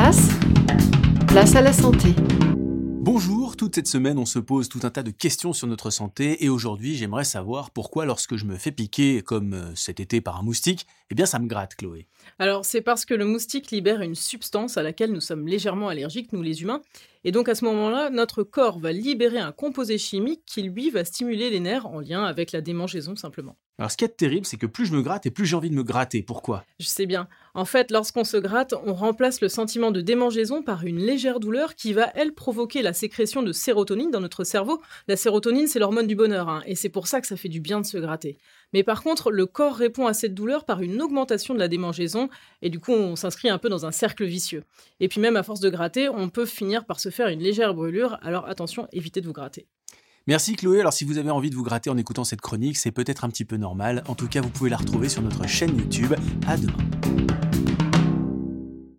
place, place à la santé. Bonjour, toute cette semaine on se pose tout un tas de questions sur notre santé et aujourd'hui j'aimerais savoir pourquoi lorsque je me fais piquer comme euh, cet été par un moustique, eh bien ça me gratte Chloé. Alors c'est parce que le moustique libère une substance à laquelle nous sommes légèrement allergiques, nous les humains, et donc à ce moment-là, notre corps va libérer un composé chimique qui lui va stimuler les nerfs en lien avec la démangeaison simplement. Alors ce qui est terrible, c'est que plus je me gratte et plus j'ai envie de me gratter. Pourquoi? Je sais bien. En fait, lorsqu'on se gratte, on remplace le sentiment de démangeaison par une légère douleur qui va, elle, provoquer la sécrétion de sérotonine dans notre cerveau. La sérotonine, c'est l'hormone du bonheur, hein, et c'est pour ça que ça fait du bien de se gratter. Mais par contre, le corps répond à cette douleur par une augmentation de la démangeaison, et du coup, on s'inscrit un peu dans un cercle vicieux. Et puis même à force de gratter, on peut finir par faire une légère brûlure, alors attention, évitez de vous gratter. Merci Chloé, alors si vous avez envie de vous gratter en écoutant cette chronique, c'est peut-être un petit peu normal. En tout cas, vous pouvez la retrouver sur notre chaîne YouTube. À demain.